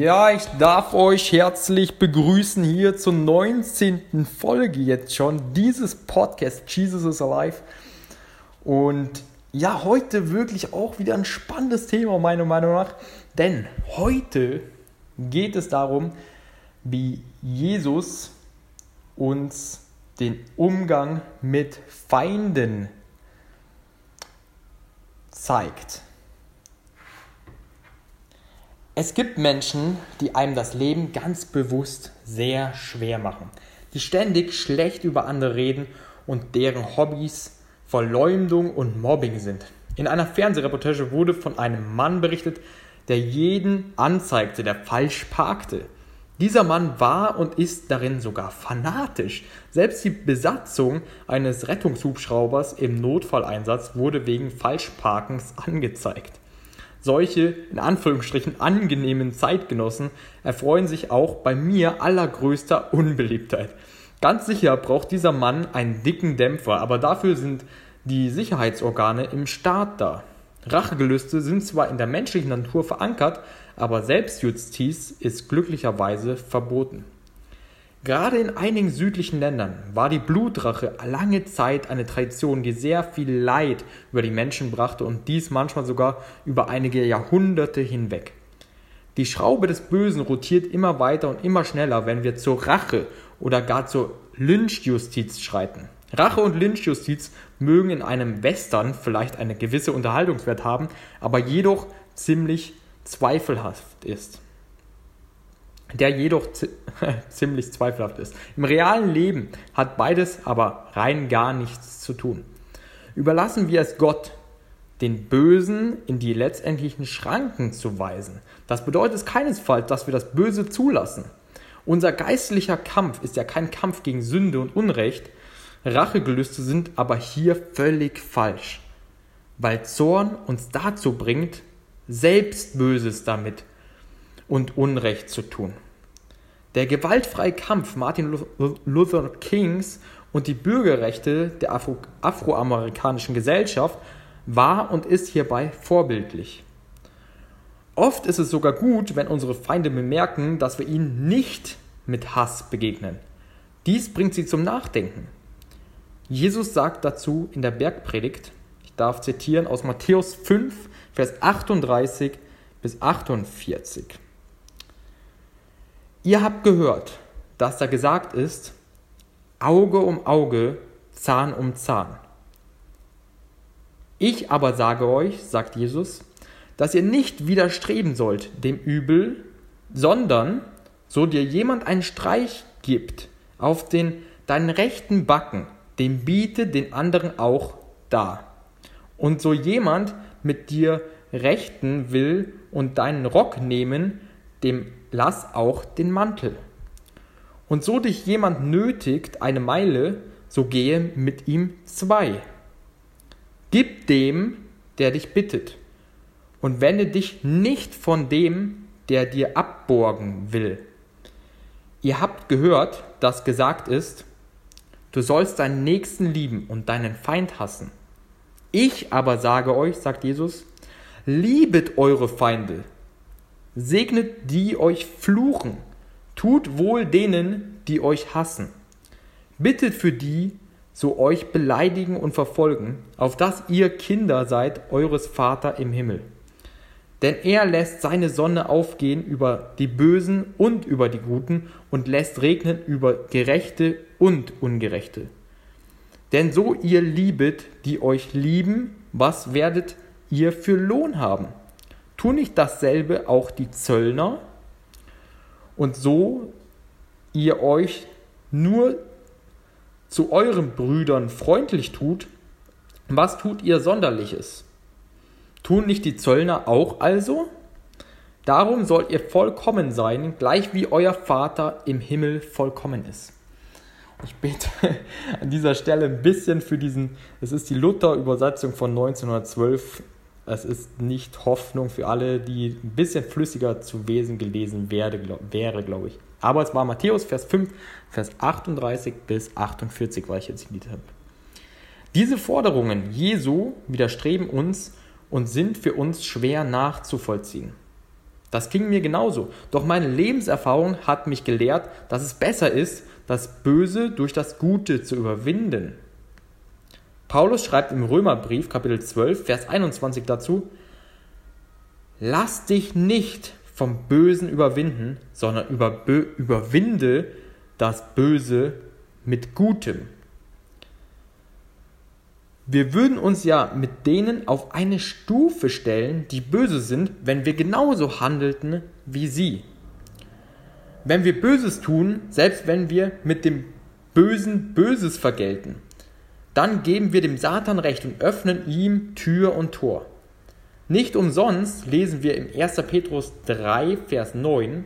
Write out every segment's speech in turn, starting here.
Ja, ich darf euch herzlich begrüßen hier zur 19. Folge jetzt schon dieses Podcast Jesus is Alive. Und ja, heute wirklich auch wieder ein spannendes Thema meiner Meinung nach, denn heute geht es darum, wie Jesus uns den Umgang mit Feinden zeigt. Es gibt Menschen, die einem das Leben ganz bewusst sehr schwer machen, die ständig schlecht über andere reden und deren Hobbys Verleumdung und Mobbing sind. In einer Fernsehreportage wurde von einem Mann berichtet, der jeden anzeigte, der falsch parkte. Dieser Mann war und ist darin sogar fanatisch. Selbst die Besatzung eines Rettungshubschraubers im Notfalleinsatz wurde wegen Falschparkens angezeigt. Solche, in Anführungsstrichen, angenehmen Zeitgenossen erfreuen sich auch bei mir allergrößter Unbeliebtheit. Ganz sicher braucht dieser Mann einen dicken Dämpfer, aber dafür sind die Sicherheitsorgane im Staat da. Rachegelüste sind zwar in der menschlichen Natur verankert, aber Selbstjustiz ist glücklicherweise verboten. Gerade in einigen südlichen Ländern war die Blutrache lange Zeit eine Tradition, die sehr viel Leid über die Menschen brachte und dies manchmal sogar über einige Jahrhunderte hinweg. Die Schraube des Bösen rotiert immer weiter und immer schneller, wenn wir zur Rache oder gar zur Lynchjustiz schreiten. Rache und Lynchjustiz mögen in einem Western vielleicht eine gewisse Unterhaltungswert haben, aber jedoch ziemlich zweifelhaft ist. Der jedoch ziemlich zweifelhaft ist. Im realen Leben hat beides aber rein gar nichts zu tun. Überlassen wir es Gott, den Bösen in die letztendlichen Schranken zu weisen. Das bedeutet keinesfalls, dass wir das Böse zulassen. Unser geistlicher Kampf ist ja kein Kampf gegen Sünde und Unrecht. Rachegelüste sind aber hier völlig falsch, weil Zorn uns dazu bringt, selbst Böses damit und Unrecht zu tun. Der gewaltfreie Kampf Martin Luther Kings und die Bürgerrechte der Afro afroamerikanischen Gesellschaft war und ist hierbei vorbildlich. Oft ist es sogar gut, wenn unsere Feinde bemerken, dass wir ihnen nicht mit Hass begegnen. Dies bringt sie zum Nachdenken. Jesus sagt dazu in der Bergpredigt, ich darf zitieren aus Matthäus 5, Vers 38 bis 48. Ihr habt gehört, dass da gesagt ist, Auge um Auge, Zahn um Zahn. Ich aber sage euch, sagt Jesus, dass ihr nicht widerstreben sollt dem Übel, sondern so dir jemand einen Streich gibt auf den deinen rechten Backen, dem biete den anderen auch dar. Und so jemand mit dir rechten will und deinen Rock nehmen, dem lass auch den Mantel. Und so dich jemand nötigt eine Meile, so gehe mit ihm zwei. Gib dem, der dich bittet, und wende dich nicht von dem, der dir abborgen will. Ihr habt gehört, dass gesagt ist, du sollst deinen Nächsten lieben und deinen Feind hassen. Ich aber sage euch, sagt Jesus, liebet eure Feinde, segnet die euch fluchen, tut wohl denen, die euch hassen, bittet für die, so euch beleidigen und verfolgen, auf dass ihr Kinder seid eures Vater im Himmel. Denn er lässt seine Sonne aufgehen über die Bösen und über die Guten und lässt regnen über Gerechte und Ungerechte. Denn so ihr liebet, die euch lieben, was werdet ihr für Lohn haben? Tun nicht dasselbe auch die Zöllner? Und so ihr euch nur zu euren Brüdern freundlich tut, was tut ihr sonderliches? Tun nicht die Zöllner auch also? Darum sollt ihr vollkommen sein, gleich wie euer Vater im Himmel vollkommen ist. Ich bete an dieser Stelle ein bisschen für diesen, es ist die Luther-Übersetzung von 1912. Es ist nicht Hoffnung für alle, die ein bisschen flüssiger zu Wesen gelesen werde, glaub, wäre, glaube ich. Aber es war Matthäus, Vers 5, Vers 38 bis 48, weil ich jetzt zitiert habe. Diese Forderungen Jesu widerstreben uns und sind für uns schwer nachzuvollziehen. Das ging mir genauso. Doch meine Lebenserfahrung hat mich gelehrt, dass es besser ist, das Böse durch das Gute zu überwinden. Paulus schreibt im Römerbrief Kapitel 12, Vers 21 dazu, Lass dich nicht vom Bösen überwinden, sondern überwinde das Böse mit Gutem. Wir würden uns ja mit denen auf eine Stufe stellen, die böse sind, wenn wir genauso handelten wie sie wenn wir Böses tun, selbst wenn wir mit dem Bösen Böses vergelten, dann geben wir dem Satan recht und öffnen ihm Tür und Tor. Nicht umsonst lesen wir im 1. Petrus 3, Vers 9,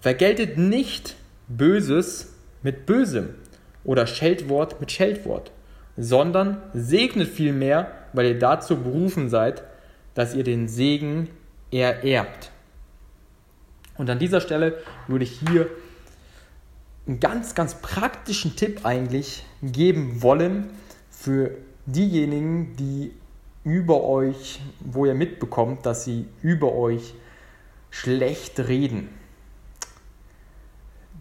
vergeltet nicht Böses mit Bösem oder Scheldwort mit Scheldwort, sondern segnet vielmehr, weil ihr dazu berufen seid, dass ihr den Segen ererbt. Und an dieser Stelle würde ich hier einen ganz, ganz praktischen Tipp eigentlich geben wollen für diejenigen, die über euch, wo ihr mitbekommt, dass sie über euch schlecht reden.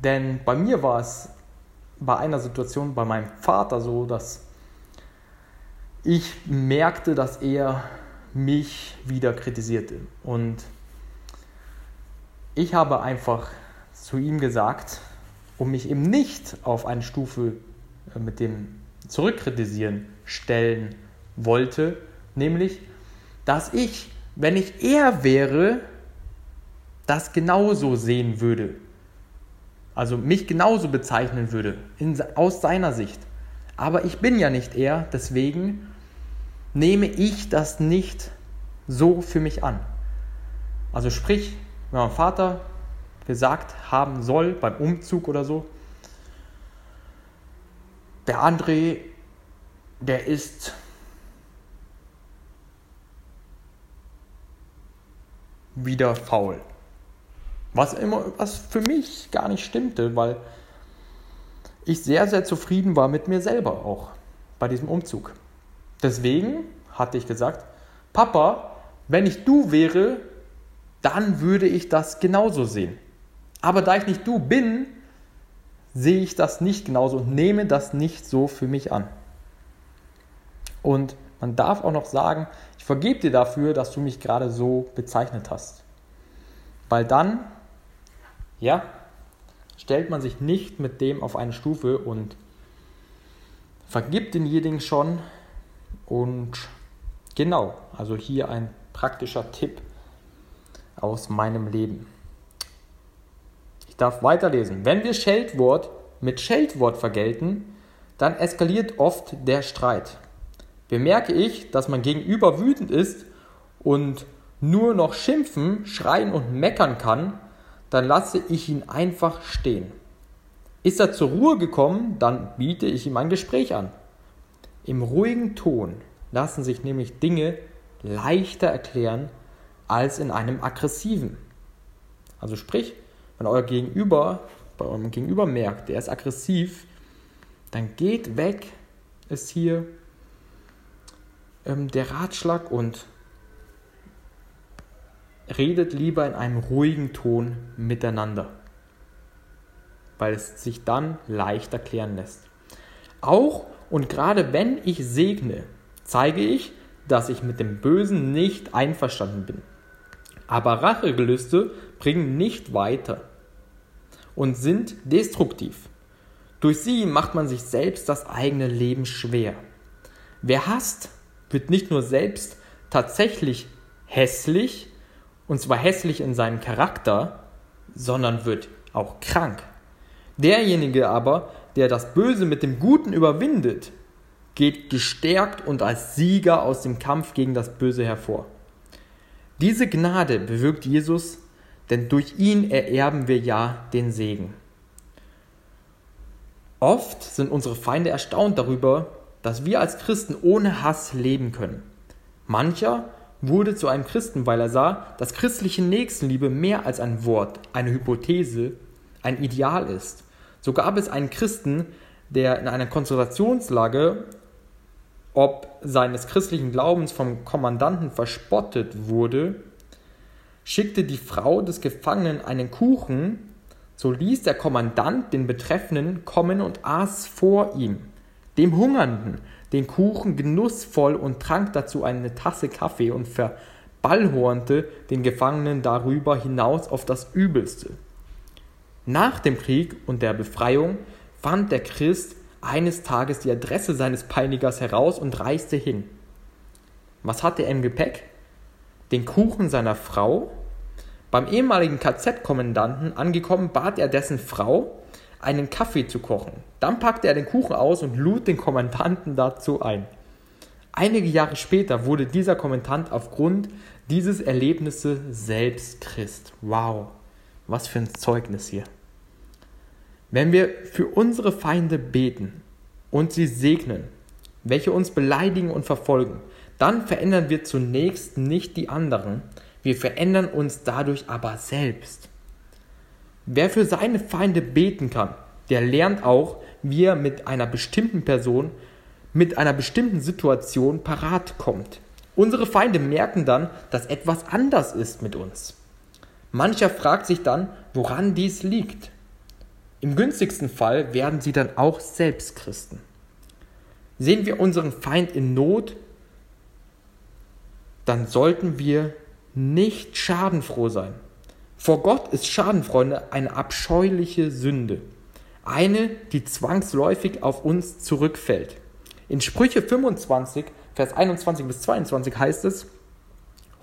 Denn bei mir war es bei einer Situation bei meinem Vater so, dass ich merkte, dass er mich wieder kritisierte. Und ich habe einfach zu ihm gesagt, um mich eben nicht auf eine Stufe äh, mit dem Zurückkritisieren stellen wollte, nämlich, dass ich, wenn ich er wäre, das genauso sehen würde. Also mich genauso bezeichnen würde, in, aus seiner Sicht. Aber ich bin ja nicht er, deswegen nehme ich das nicht so für mich an. Also sprich, wenn mein Vater gesagt haben soll beim Umzug oder so, der André, der ist wieder faul. Was immer, was für mich gar nicht stimmte, weil ich sehr, sehr zufrieden war mit mir selber auch bei diesem Umzug. Deswegen hatte ich gesagt, Papa, wenn ich du wäre, dann würde ich das genauso sehen. Aber da ich nicht du bin, sehe ich das nicht genauso und nehme das nicht so für mich an. Und man darf auch noch sagen, ich vergebe dir dafür, dass du mich gerade so bezeichnet hast. Weil dann, ja, stellt man sich nicht mit dem auf eine Stufe und vergibt denjenigen schon. Und genau, also hier ein praktischer Tipp aus meinem Leben. Ich darf weiterlesen. Wenn wir Scheldwort mit Scheldwort vergelten, dann eskaliert oft der Streit. Bemerke ich, dass mein Gegenüber wütend ist und nur noch schimpfen, schreien und meckern kann, dann lasse ich ihn einfach stehen. Ist er zur Ruhe gekommen, dann biete ich ihm ein Gespräch an. Im ruhigen Ton lassen sich nämlich Dinge leichter erklären als in einem aggressiven. Also sprich, wenn euer Gegenüber bei eurem Gegenüber merkt, der ist aggressiv, dann geht weg, ist hier ähm, der Ratschlag und redet lieber in einem ruhigen Ton miteinander, weil es sich dann leicht erklären lässt. Auch und gerade wenn ich segne, zeige ich, dass ich mit dem Bösen nicht einverstanden bin. Aber Rachegelüste bringen nicht weiter und sind destruktiv. Durch sie macht man sich selbst das eigene Leben schwer. Wer hasst, wird nicht nur selbst tatsächlich hässlich, und zwar hässlich in seinem Charakter, sondern wird auch krank. Derjenige aber, der das Böse mit dem Guten überwindet, geht gestärkt und als Sieger aus dem Kampf gegen das Böse hervor. Diese Gnade bewirkt Jesus, denn durch ihn ererben wir ja den Segen. Oft sind unsere Feinde erstaunt darüber, dass wir als Christen ohne Hass leben können. Mancher wurde zu einem Christen, weil er sah, dass christliche Nächstenliebe mehr als ein Wort, eine Hypothese, ein Ideal ist. So gab es einen Christen, der in einer Konzentrationslage ob seines christlichen Glaubens vom Kommandanten verspottet wurde, schickte die Frau des Gefangenen einen Kuchen, so ließ der Kommandant den Betreffenden kommen und aß vor ihm, dem Hungernden, den Kuchen genussvoll und trank dazu eine Tasse Kaffee und verballhornte den Gefangenen darüber hinaus auf das Übelste. Nach dem Krieg und der Befreiung fand der Christ eines Tages die Adresse seines Peinigers heraus und reiste hin. Was hatte er im Gepäck? Den Kuchen seiner Frau. Beim ehemaligen KZ-Kommandanten angekommen, bat er dessen Frau, einen Kaffee zu kochen. Dann packte er den Kuchen aus und lud den Kommandanten dazu ein. Einige Jahre später wurde dieser Kommandant aufgrund dieses Erlebnisses selbst Christ. Wow, was für ein Zeugnis hier. Wenn wir für unsere Feinde beten und sie segnen, welche uns beleidigen und verfolgen, dann verändern wir zunächst nicht die anderen, wir verändern uns dadurch aber selbst. Wer für seine Feinde beten kann, der lernt auch, wie er mit einer bestimmten Person, mit einer bestimmten Situation parat kommt. Unsere Feinde merken dann, dass etwas anders ist mit uns. Mancher fragt sich dann, woran dies liegt. Im günstigsten Fall werden sie dann auch selbst Christen. Sehen wir unseren Feind in Not, dann sollten wir nicht schadenfroh sein. Vor Gott ist Schadenfreunde eine abscheuliche Sünde, eine, die zwangsläufig auf uns zurückfällt. In Sprüche 25, Vers 21 bis 22 heißt es,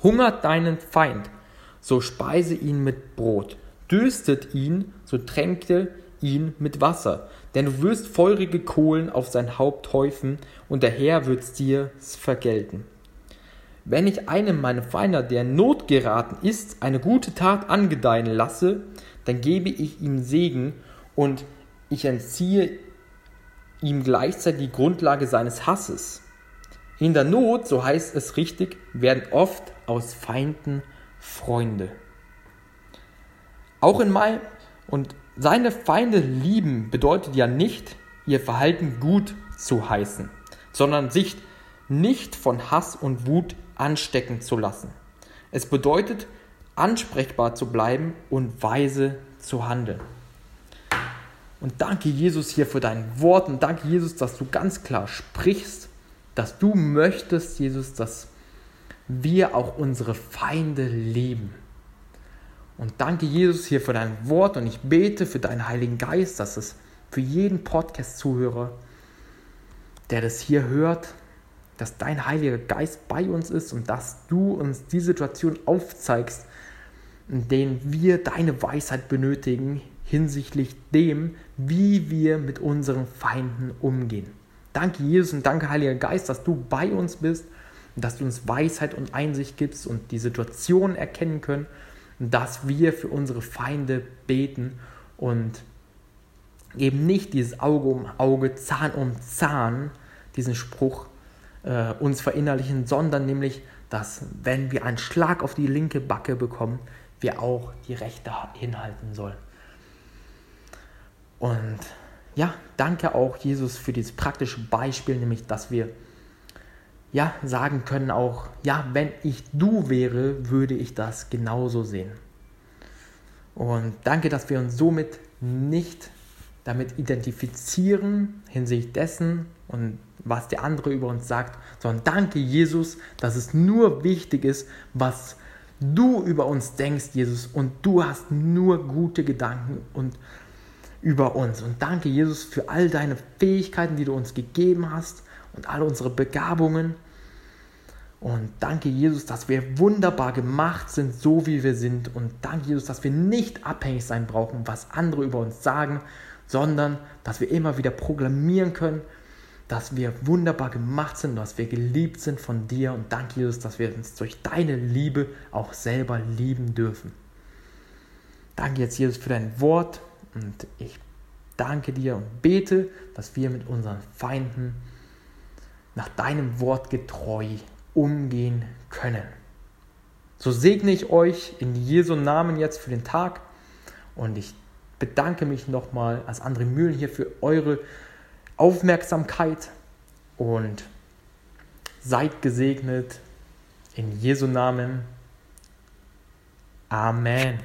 Hungert deinen Feind, so speise ihn mit Brot, dürstet ihn, so tränke ihn mit Wasser, denn du wirst feurige Kohlen auf sein Haupt häufen, und der Herr wird's dir vergelten. Wenn ich einem meiner Feinde, der in Not geraten ist, eine gute Tat angedeihen lasse, dann gebe ich ihm Segen und ich entziehe ihm gleichzeitig die Grundlage seines Hasses. In der Not, so heißt es richtig, werden oft aus Feinden Freunde. Auch in Mai und seine Feinde lieben bedeutet ja nicht, ihr Verhalten gut zu heißen, sondern sich nicht von Hass und Wut anstecken zu lassen. Es bedeutet, ansprechbar zu bleiben und weise zu handeln. Und danke Jesus hier für dein Wort und danke Jesus, dass du ganz klar sprichst, dass du möchtest, Jesus, dass wir auch unsere Feinde lieben. Und danke Jesus hier für dein Wort und ich bete für deinen Heiligen Geist, dass es für jeden Podcast-Zuhörer, der das hier hört, dass dein Heiliger Geist bei uns ist und dass du uns die Situation aufzeigst, in denen wir deine Weisheit benötigen hinsichtlich dem, wie wir mit unseren Feinden umgehen. Danke Jesus und danke Heiliger Geist, dass du bei uns bist und dass du uns Weisheit und Einsicht gibst und die Situation erkennen können, dass wir für unsere Feinde beten und eben nicht dieses Auge um Auge, Zahn um Zahn, diesen Spruch äh, uns verinnerlichen, sondern nämlich, dass wenn wir einen Schlag auf die linke Backe bekommen, wir auch die rechte hinhalten sollen. Und ja, danke auch Jesus für dieses praktische Beispiel, nämlich dass wir ja sagen können auch, ja, wenn ich du wäre, würde ich das genauso sehen. Und danke, dass wir uns somit nicht damit identifizieren hinsichtlich dessen und was der andere über uns sagt, sondern danke Jesus, dass es nur wichtig ist, was du über uns denkst, Jesus, und du hast nur gute Gedanken und über uns. Und danke, Jesus, für all deine Fähigkeiten, die du uns gegeben hast und all unsere Begabungen. Und danke, Jesus, dass wir wunderbar gemacht sind, so wie wir sind. Und danke, Jesus, dass wir nicht abhängig sein brauchen, was andere über uns sagen, sondern dass wir immer wieder proklamieren können, dass wir wunderbar gemacht sind, dass wir geliebt sind von dir. Und danke, Jesus, dass wir uns durch deine Liebe auch selber lieben dürfen. Danke jetzt, Jesus, für dein Wort. Und ich danke dir und bete, dass wir mit unseren Feinden nach deinem Wort getreu umgehen können. So segne ich euch in Jesu Namen jetzt für den Tag und ich bedanke mich nochmal als André Mühlen hier für eure Aufmerksamkeit und seid gesegnet in Jesu Namen. Amen.